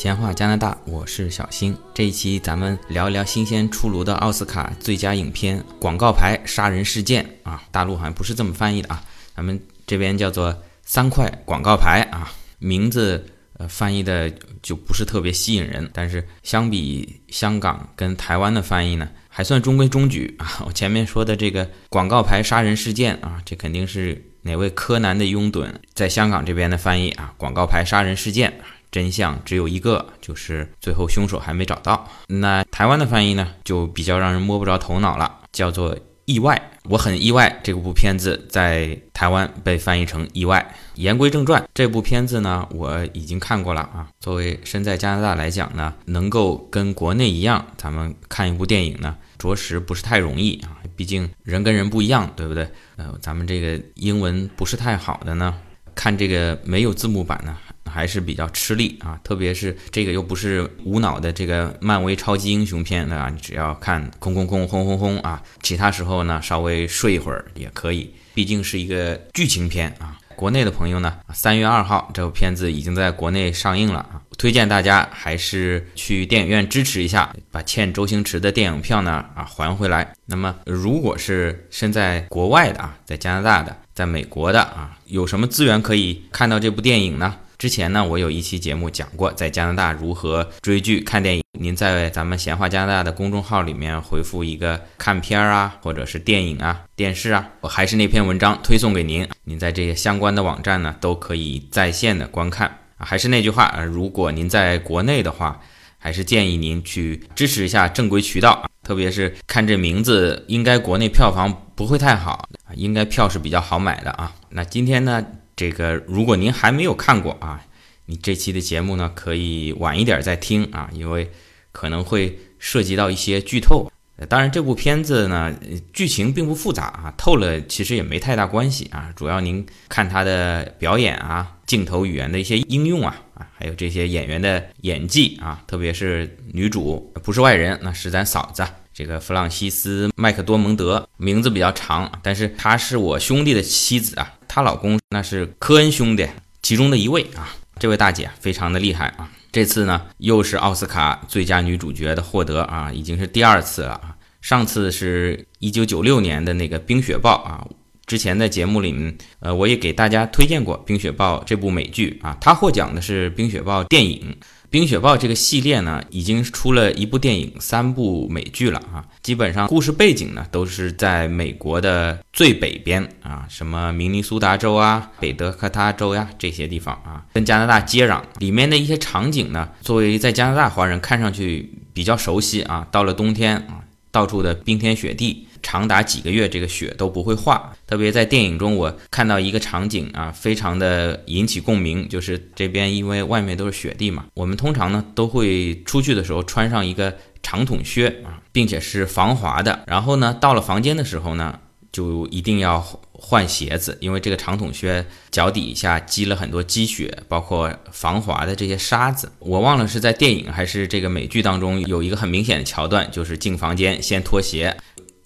闲话加拿大，我是小新。这一期咱们聊一聊新鲜出炉的奥斯卡最佳影片《广告牌杀人事件》啊，大陆好像不是这么翻译的啊，咱们这边叫做“三块广告牌”啊，名字呃翻译的就不是特别吸引人。但是相比香港跟台湾的翻译呢，还算中规中矩啊。我前面说的这个“广告牌杀人事件”啊，这肯定是哪位柯南的拥趸在香港这边的翻译啊，“广告牌杀人事件”。真相只有一个，就是最后凶手还没找到。那台湾的翻译呢，就比较让人摸不着头脑了，叫做“意外”。我很意外，这部片子在台湾被翻译成“意外”。言归正传，这部片子呢，我已经看过了啊。作为身在加拿大来讲呢，能够跟国内一样，咱们看一部电影呢，着实不是太容易啊。毕竟人跟人不一样，对不对？呃，咱们这个英文不是太好的呢，看这个没有字幕版呢。还是比较吃力啊，特别是这个又不是无脑的这个漫威超级英雄片啊，你只要看空空空轰轰轰啊，其他时候呢稍微睡一会儿也可以，毕竟是一个剧情片啊。国内的朋友呢，三月二号这部片子已经在国内上映了啊，推荐大家还是去电影院支持一下，把欠周星驰的电影票呢啊还回来。那么如果是身在国外的啊，在加拿大的，在美国的啊，有什么资源可以看到这部电影呢？之前呢，我有一期节目讲过在加拿大如何追剧、看电影。您在咱们闲话加拿大的公众号里面回复一个“看片儿啊”或者是电影啊、电视啊，我还是那篇文章推送给您。您在这些相关的网站呢，都可以在线的观看。还是那句话，如果您在国内的话，还是建议您去支持一下正规渠道，特别是看这名字，应该国内票房不会太好，应该票是比较好买的啊。那今天呢？这个，如果您还没有看过啊，你这期的节目呢，可以晚一点再听啊，因为可能会涉及到一些剧透。当然，这部片子呢，剧情并不复杂啊，透了其实也没太大关系啊。主要您看他的表演啊，镜头语言的一些应用啊，啊，还有这些演员的演技啊，特别是女主不是外人，那是咱嫂子，这个弗朗西斯·麦克多蒙德，名字比较长，但是她是我兄弟的妻子啊。她老公那是科恩兄弟其中的一位啊，这位大姐非常的厉害啊，这次呢又是奥斯卡最佳女主角的获得啊，已经是第二次了啊，上次是一九九六年的那个《冰雪暴》啊，之前的节目里面，呃，我也给大家推荐过《冰雪暴》这部美剧啊，它获奖的是《冰雪暴》电影。《冰雪暴》这个系列呢，已经出了一部电影、三部美剧了啊。基本上故事背景呢，都是在美国的最北边啊，什么明尼苏达州啊、北德克他州呀这些地方啊，跟加拿大接壤。里面的一些场景呢，作为在加拿大华人看上去比较熟悉啊。到了冬天啊，到处的冰天雪地。长达几个月，这个雪都不会化。特别在电影中，我看到一个场景啊，非常的引起共鸣，就是这边因为外面都是雪地嘛，我们通常呢都会出去的时候穿上一个长筒靴啊，并且是防滑的。然后呢，到了房间的时候呢，就一定要换鞋子，因为这个长筒靴脚底下积了很多积雪，包括防滑的这些沙子。我忘了是在电影还是这个美剧当中有一个很明显的桥段，就是进房间先脱鞋。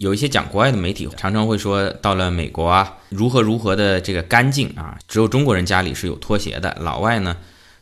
有一些讲国外的媒体常常会说，到了美国啊，如何如何的这个干净啊，只有中国人家里是有拖鞋的，老外呢，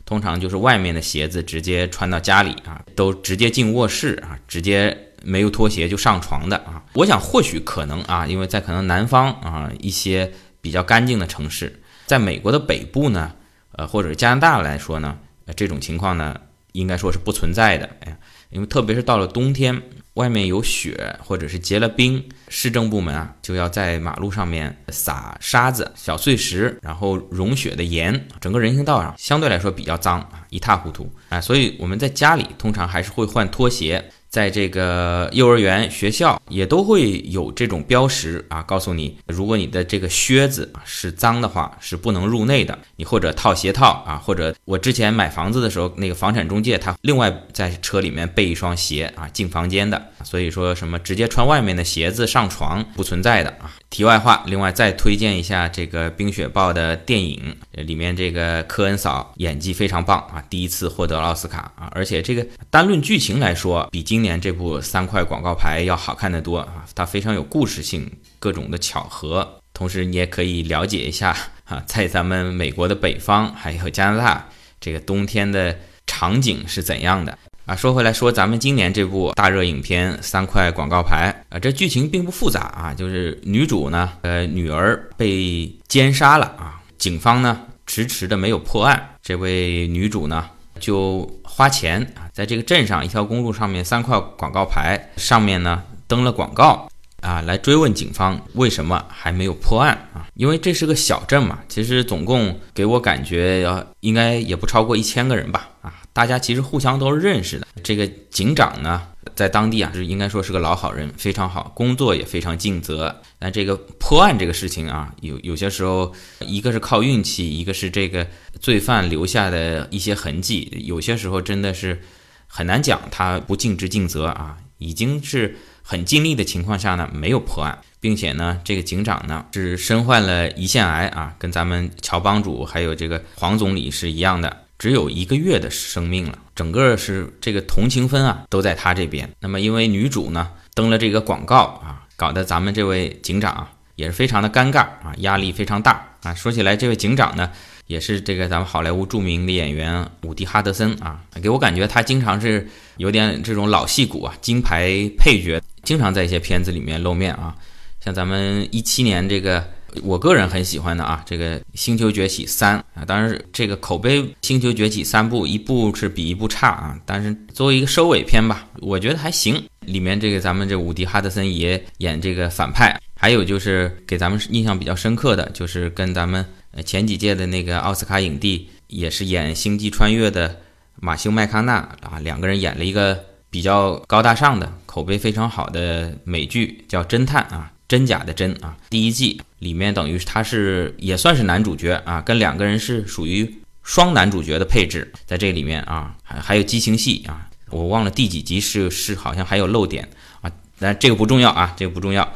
通常就是外面的鞋子直接穿到家里啊，都直接进卧室啊，直接没有拖鞋就上床的啊。我想或许可能啊，因为在可能南方啊一些比较干净的城市，在美国的北部呢，呃或者加拿大来说呢，这种情况呢应该说是不存在的。哎呀，因为特别是到了冬天。外面有雪，或者是结了冰，市政部门啊就要在马路上面撒沙子、小碎石，然后融雪的盐，整个人行道上相对来说比较脏啊，一塌糊涂啊，所以我们在家里通常还是会换拖鞋。在这个幼儿园、学校也都会有这种标识啊，告诉你，如果你的这个靴子是脏的话，是不能入内的。你或者套鞋套啊，或者我之前买房子的时候，那个房产中介他另外在车里面备一双鞋啊，进房间的。所以说什么直接穿外面的鞋子上床不存在的啊。题外话，另外再推荐一下这个《冰雪暴》的电影，里面这个科恩嫂演技非常棒啊，第一次获得奥斯卡啊，而且这个单论剧情来说，比今年这部三块广告牌要好看的多啊，它非常有故事性，各种的巧合，同时你也可以了解一下啊，在咱们美国的北方还有加拿大这个冬天的。场景是怎样的啊？说回来说，咱们今年这部大热影片《三块广告牌》啊，这剧情并不复杂啊，就是女主呢，呃，女儿被奸杀了啊，警方呢迟迟的没有破案，这位女主呢就花钱啊，在这个镇上一条公路上面三块广告牌上面呢登了广告。啊，来追问警方为什么还没有破案啊？因为这是个小镇嘛，其实总共给我感觉要应该也不超过一千个人吧。啊，大家其实互相都是认识的。这个警长呢，在当地啊，是应该说是个老好人，非常好，工作也非常尽责。但这个破案这个事情啊，有有些时候一个是靠运气，一个是这个罪犯留下的一些痕迹，有些时候真的是很难讲他不尽职尽责啊，已经是。很尽力的情况下呢，没有破案，并且呢，这个警长呢是身患了胰腺癌啊，跟咱们乔帮主还有这个黄总理是一样的，只有一个月的生命了。整个是这个同情分啊都在他这边。那么因为女主呢登了这个广告啊，搞得咱们这位警长也是非常的尴尬啊，压力非常大啊。说起来，这位警长呢。也是这个咱们好莱坞著名的演员伍迪·哈德森啊，给我感觉他经常是有点这种老戏骨啊，金牌配角，经常在一些片子里面露面啊。像咱们一七年这个，我个人很喜欢的啊，这个《星球崛起三》啊，当然这个口碑《星球崛起》三部，一部是比一部差啊，但是作为一个收尾片吧，我觉得还行。里面这个咱们这伍迪·哈德森也演这个反派，还有就是给咱们印象比较深刻的就是跟咱们。呃，前几届的那个奥斯卡影帝也是演《星际穿越》的马修麦康纳啊，两个人演了一个比较高大上的、口碑非常好的美剧，叫《侦探》啊，真假的真啊。第一季里面等于他是也算是男主角啊，跟两个人是属于双男主角的配置，在这里面啊，还还有激情戏啊，我忘了第几集是是好像还有漏点啊，但这个不重要啊，这个不重要。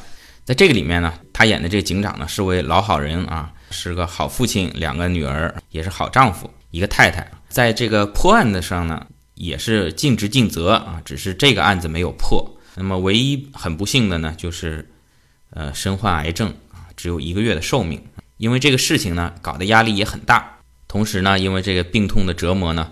在这个里面呢，他演的这个警长呢是位老好人啊。是个好父亲，两个女儿也是好丈夫，一个太太，在这个破案的上呢，也是尽职尽责啊，只是这个案子没有破。那么唯一很不幸的呢，就是，呃，身患癌症，只有一个月的寿命。因为这个事情呢，搞得压力也很大，同时呢，因为这个病痛的折磨呢，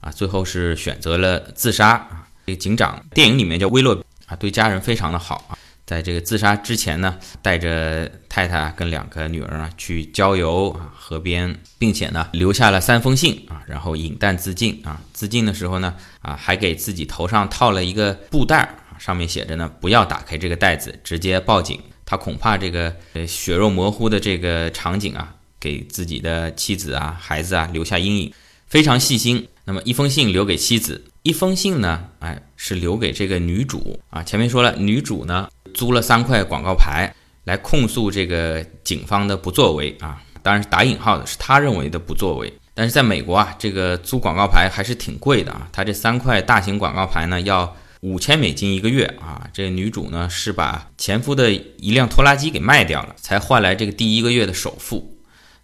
啊，最后是选择了自杀。这个警长电影里面叫威洛啊，对家人非常的好啊。在这个自杀之前呢，带着太太跟两个女儿啊去郊游啊河边，并且呢留下了三封信啊，然后饮弹自尽啊。自尽的时候呢，啊还给自己头上套了一个布袋儿，上面写着呢不要打开这个袋子，直接报警。他恐怕这个呃血肉模糊的这个场景啊，给自己的妻子啊孩子啊留下阴影，非常细心。那么一封信留给妻子，一封信呢，哎是留给这个女主啊。前面说了，女主呢。租了三块广告牌来控诉这个警方的不作为啊，当然是打引号的，是他认为的不作为。但是在美国啊，这个租广告牌还是挺贵的啊，他这三块大型广告牌呢要五千美金一个月啊。这女主呢是把前夫的一辆拖拉机给卖掉了，才换来这个第一个月的首付。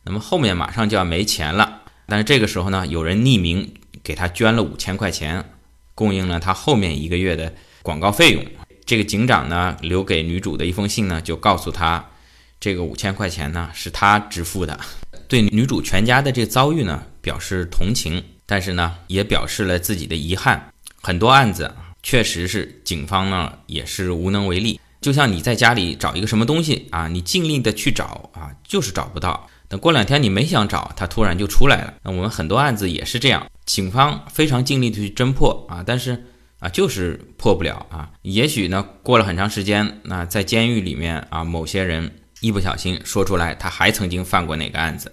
那么后面马上就要没钱了，但是这个时候呢，有人匿名给他捐了五千块钱，供应了他后面一个月的广告费用。这个警长呢，留给女主的一封信呢，就告诉她，这个五千块钱呢是他支付的，对女主全家的这个遭遇呢表示同情，但是呢也表示了自己的遗憾。很多案子确实是警方呢也是无能为力，就像你在家里找一个什么东西啊，你尽力的去找啊，就是找不到。等过两天你没想找，它突然就出来了。那我们很多案子也是这样，警方非常尽力的去侦破啊，但是。啊，就是破不了啊！也许呢，过了很长时间，那在监狱里面啊，某些人一不小心说出来，他还曾经犯过哪个案子，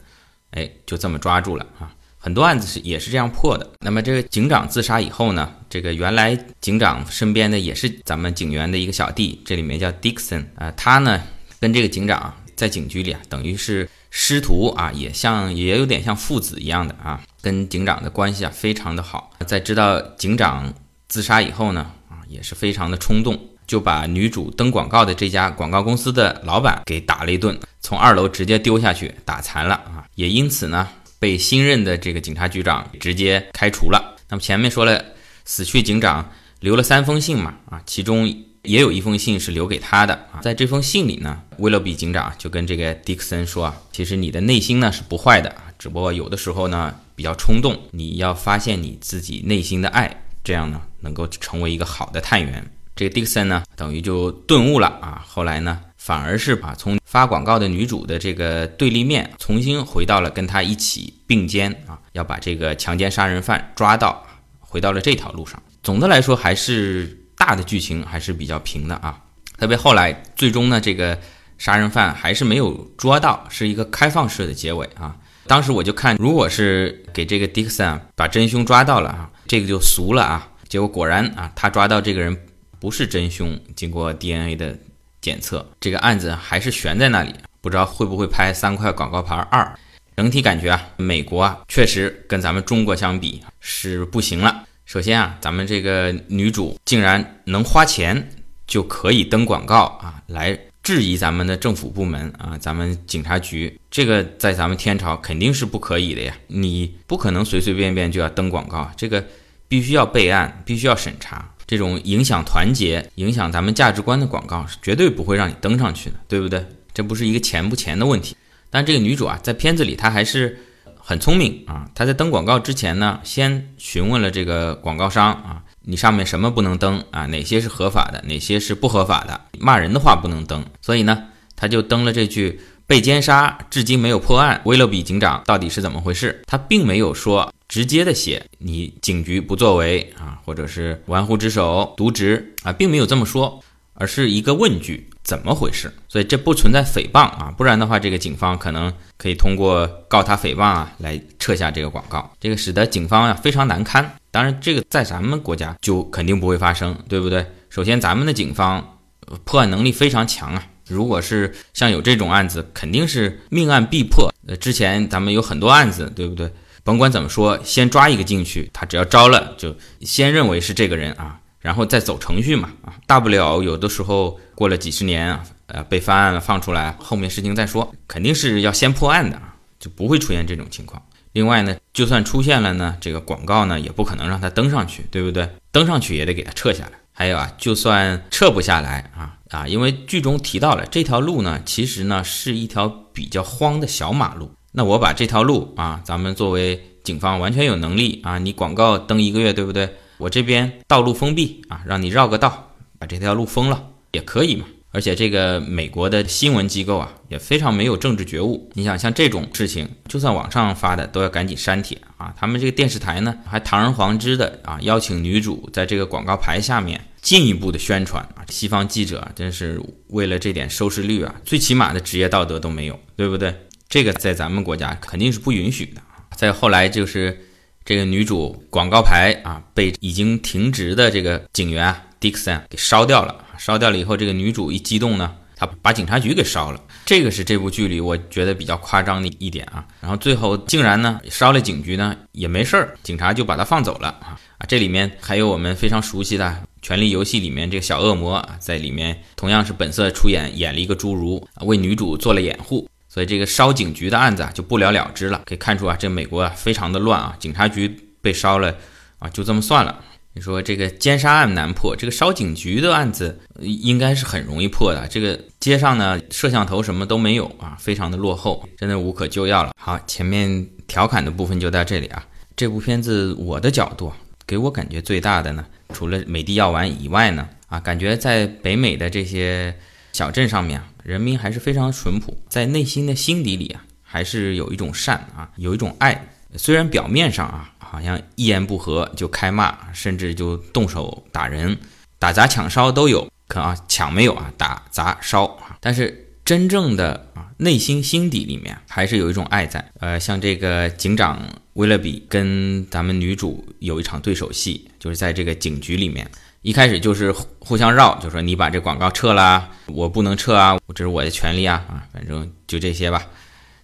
哎，就这么抓住了啊！很多案子是也是这样破的。那么这个警长自杀以后呢，这个原来警长身边的也是咱们警员的一个小弟，这里面叫 Dixon 啊，他呢跟这个警长在警局里啊，等于是师徒啊，也像也有点像父子一样的啊，跟警长的关系啊非常的好。在知道警长。自杀以后呢，啊，也是非常的冲动，就把女主登广告的这家广告公司的老板给打了一顿，从二楼直接丢下去，打残了啊，也因此呢，被新任的这个警察局长直接开除了。那么前面说了，死去警长留了三封信嘛，啊，其中也有一封信是留给他的啊，在这封信里呢，威勒比警长就跟这个迪克森说啊，其实你的内心呢是不坏的，只不过有的时候呢，比较冲动，你要发现你自己内心的爱，这样呢能够成为一个好的探员。这个 Dixon 呢，等于就顿悟了啊，后来呢，反而是把从发广告的女主的这个对立面，重新回到了跟她一起并肩啊，要把这个强奸杀人犯抓到，回到了这条路上。总的来说，还是大的剧情还是比较平的啊，特别后来最终呢，这个杀人犯还是没有捉到，是一个开放式的结尾啊。当时我就看，如果是给这个 Dixon 把真凶抓到了啊，这个就俗了啊。结果果然啊，他抓到这个人不是真凶，经过 DNA 的检测，这个案子还是悬在那里，不知道会不会拍三块广告牌二。整体感觉啊，美国啊，确实跟咱们中国相比是不行了。首先啊，咱们这个女主竟然能花钱就可以登广告啊，来。质疑咱们的政府部门啊，咱们警察局这个在咱们天朝肯定是不可以的呀，你不可能随随便便就要登广告，这个必须要备案，必须要审查。这种影响团结、影响咱们价值观的广告是绝对不会让你登上去的，对不对？这不是一个钱不钱的问题。但这个女主啊，在片子里她还是很聪明啊，她在登广告之前呢，先询问了这个广告商啊。你上面什么不能登啊？哪些是合法的？哪些是不合法的？骂人的话不能登。所以呢，她就登了这句“被奸杀，至今没有破案，威勒比警长到底是怎么回事？”他并没有说直接的写你警局不作为啊，或者是玩忽职守、渎职啊，并没有这么说，而是一个问句。怎么回事？所以这不存在诽谤啊，不然的话，这个警方可能可以通过告他诽谤啊来撤下这个广告，这个使得警方啊非常难堪。当然，这个在咱们国家就肯定不会发生，对不对？首先，咱们的警方破案能力非常强啊，如果是像有这种案子，肯定是命案必破。呃，之前咱们有很多案子，对不对？甭管怎么说，先抓一个进去，他只要招了，就先认为是这个人啊。然后再走程序嘛，啊，大不了有的时候过了几十年，呃，被翻案了放出来，后面事情再说，肯定是要先破案的啊，就不会出现这种情况。另外呢，就算出现了呢，这个广告呢也不可能让他登上去，对不对？登上去也得给他撤下来。还有啊，就算撤不下来啊啊，因为剧中提到了这条路呢，其实呢是一条比较荒的小马路。那我把这条路啊，咱们作为警方完全有能力啊，你广告登一个月，对不对？我这边道路封闭啊，让你绕个道，把这条路封了也可以嘛。而且这个美国的新闻机构啊，也非常没有政治觉悟。你想，像这种事情，就算网上发的都要赶紧删帖啊。他们这个电视台呢，还堂而皇之的啊，邀请女主在这个广告牌下面进一步的宣传啊。西方记者真是为了这点收视率啊，最起码的职业道德都没有，对不对？这个在咱们国家肯定是不允许的。再后来就是。这个女主广告牌啊，被已经停职的这个警员啊，Dixon 给烧掉了。烧掉了以后，这个女主一激动呢，她把警察局给烧了。这个是这部剧里我觉得比较夸张的一点啊。然后最后竟然呢，烧了警局呢也没事儿，警察就把他放走了啊！这里面还有我们非常熟悉的《权力游戏》里面这个小恶魔啊，在里面同样是本色出演，演了一个侏儒，为女主做了掩护。所以这个烧警局的案子啊就不了了之了，可以看出啊，这美国啊非常的乱啊，警察局被烧了啊，就这么算了。你说这个奸杀案难破，这个烧警局的案子应该是很容易破的。这个街上呢摄像头什么都没有啊，非常的落后，真的无可救药了。好，前面调侃的部分就到这里啊。这部片子我的角度给我感觉最大的呢，除了美的药丸以外呢，啊，感觉在北美的这些小镇上面啊。人民还是非常淳朴，在内心的心底里啊，还是有一种善啊，有一种爱。虽然表面上啊，好像一言不合就开骂，甚至就动手打人、打砸抢烧都有，可啊抢没有啊，打砸烧啊。但是真正的啊，内心心底里面还是有一种爱在。呃，像这个警长威勒比跟咱们女主有一场对手戏，就是在这个警局里面。一开始就是互相绕，就说你把这广告撤了，我不能撤啊，这是我的权利啊啊，反正就这些吧。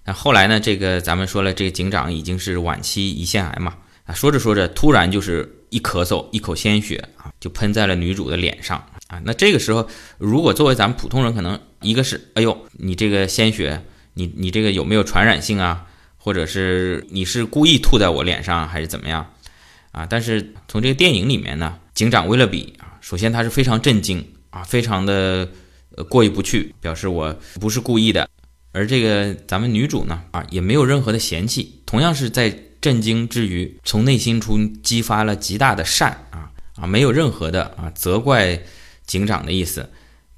那后来呢，这个咱们说了，这个警长已经是晚期胰腺癌嘛啊，说着说着，突然就是一咳嗽，一口鲜血啊，就喷在了女主的脸上啊。那这个时候，如果作为咱们普通人，可能一个是哎呦，你这个鲜血，你你这个有没有传染性啊？或者是你是故意吐在我脸上还是怎么样啊？但是从这个电影里面呢。警长威勒比啊，首先他是非常震惊啊，非常的呃过意不去，表示我不是故意的。而这个咱们女主呢啊，也没有任何的嫌弃，同样是在震惊之余，从内心中激发了极大的善啊啊，没有任何的啊责怪警长的意思，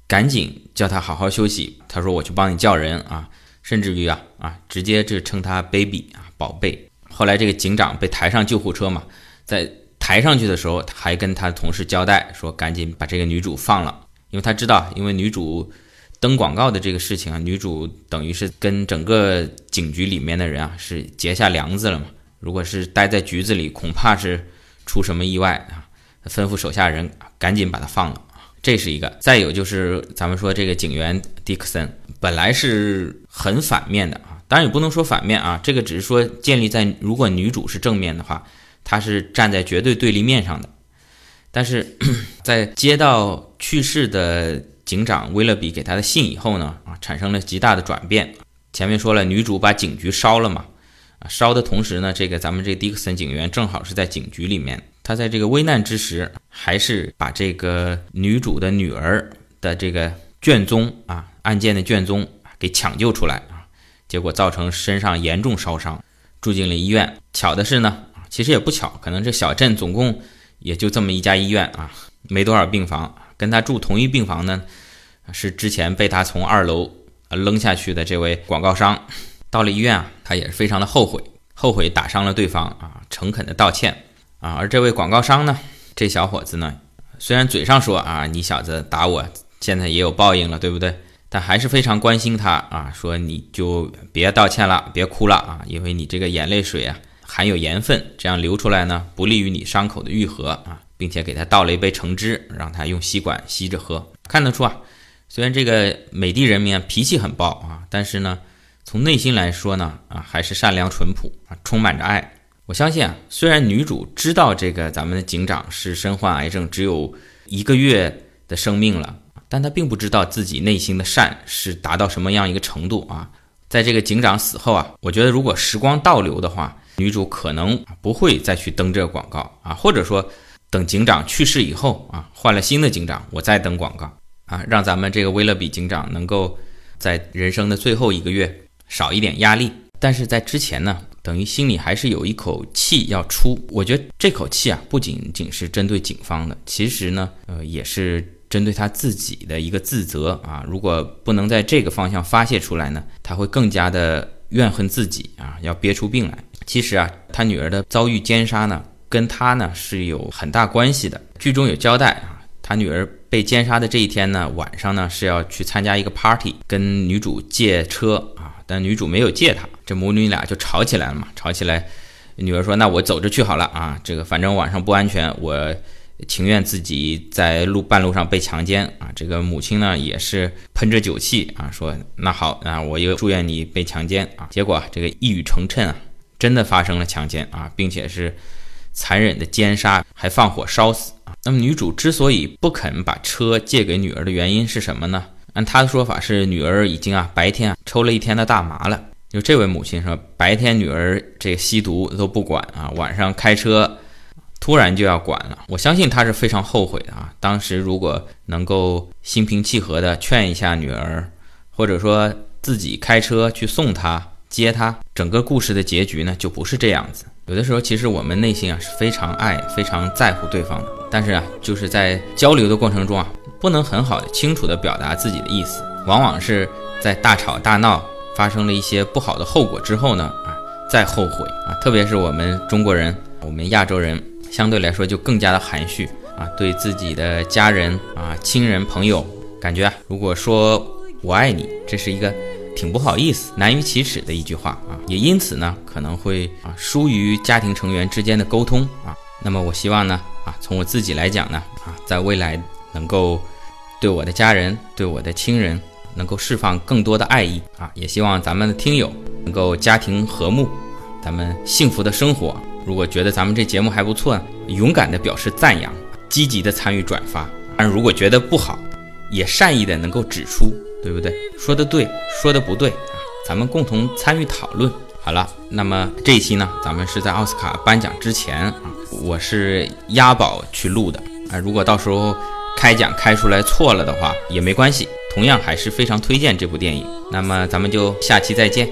赶紧叫他好好休息。他说：“我去帮你叫人啊。”甚至于啊啊，直接就称他 baby 啊宝贝。后来这个警长被抬上救护车嘛，在抬上去的时候，他还跟他同事交代说：“赶紧把这个女主放了，因为他知道，因为女主登广告的这个事情啊，女主等于是跟整个警局里面的人啊是结下梁子了嘛。如果是待在局子里，恐怕是出什么意外啊。吩咐手下人赶紧把他放了。这是一个。再有就是咱们说这个警员迪克森。”本来是很反面的啊，当然也不能说反面啊，这个只是说建立在如果女主是正面的话，他是站在绝对对立面上的。但是在接到去世的警长威勒比给他的信以后呢，啊，产生了极大的转变。前面说了，女主把警局烧了嘛，烧的同时呢，这个咱们这迪克森警员正好是在警局里面，他在这个危难之时，还是把这个女主的女儿的这个卷宗啊。案件的卷宗给抢救出来啊，结果造成身上严重烧伤，住进了医院。巧的是呢，其实也不巧，可能这小镇总共也就这么一家医院啊，没多少病房。跟他住同一病房呢，是之前被他从二楼扔下去的这位广告商。到了医院啊，他也是非常的后悔，后悔打伤了对方啊，诚恳的道歉啊。而这位广告商呢，这小伙子呢，虽然嘴上说啊，你小子打我，现在也有报应了，对不对？但还是非常关心他啊，说你就别道歉了，别哭了啊，因为你这个眼泪水啊含有盐分，这样流出来呢不利于你伤口的愈合啊，并且给他倒了一杯橙汁，让他用吸管吸着喝。看得出啊，虽然这个美帝人民啊脾气很暴啊，但是呢，从内心来说呢啊还是善良淳朴啊，充满着爱。我相信啊，虽然女主知道这个咱们的警长是身患癌症，只有一个月的生命了。但她并不知道自己内心的善是达到什么样一个程度啊！在这个警长死后啊，我觉得如果时光倒流的话，女主可能不会再去登这个广告啊，或者说等警长去世以后啊，换了新的警长，我再登广告啊，让咱们这个威勒比警长能够在人生的最后一个月少一点压力。但是在之前呢，等于心里还是有一口气要出。我觉得这口气啊，不仅仅是针对警方的，其实呢，呃，也是。针对他自己的一个自责啊，如果不能在这个方向发泄出来呢，他会更加的怨恨自己啊，要憋出病来。其实啊，他女儿的遭遇奸杀呢，跟他呢是有很大关系的。剧中有交代啊，他女儿被奸杀的这一天呢，晚上呢是要去参加一个 party，跟女主借车啊，但女主没有借他，这母女俩就吵起来了嘛。吵起来，女儿说：“那我走着去好了啊，这个反正晚上不安全，我。”情愿自己在路半路上被强奸啊！这个母亲呢也是喷着酒气啊，说那好啊，我又祝愿你被强奸啊！结果这个一语成谶啊，真的发生了强奸啊，并且是残忍的奸杀，还放火烧死啊！那么女主之所以不肯把车借给女儿的原因是什么呢？按他的说法是女儿已经啊白天啊抽了一天的大麻了。就这位母亲说，白天女儿这吸毒都不管啊，晚上开车。突然就要管了，我相信他是非常后悔的啊！当时如果能够心平气和的劝一下女儿，或者说自己开车去送她、接她，整个故事的结局呢就不是这样子。有的时候其实我们内心啊是非常爱、非常在乎对方的，但是啊就是在交流的过程中啊，不能很好的、清楚的表达自己的意思，往往是在大吵大闹、发生了一些不好的后果之后呢啊再后悔啊！特别是我们中国人，我们亚洲人。相对来说就更加的含蓄啊，对自己的家人啊、亲人、朋友，感觉啊，如果说我爱你，这是一个挺不好意思、难于启齿的一句话啊，也因此呢，可能会啊疏于家庭成员之间的沟通啊。那么我希望呢啊，从我自己来讲呢啊，在未来能够对我的家人、对我的亲人能够释放更多的爱意啊，也希望咱们的听友能够家庭和睦，咱们幸福的生活。如果觉得咱们这节目还不错，勇敢的表示赞扬，积极的参与转发。但如果觉得不好，也善意的能够指出，对不对？说的对，说的不对啊，咱们共同参与讨论。好了，那么这一期呢，咱们是在奥斯卡颁奖之前啊，我是押宝去录的啊。如果到时候开奖开出来错了的话，也没关系，同样还是非常推荐这部电影。那么咱们就下期再见。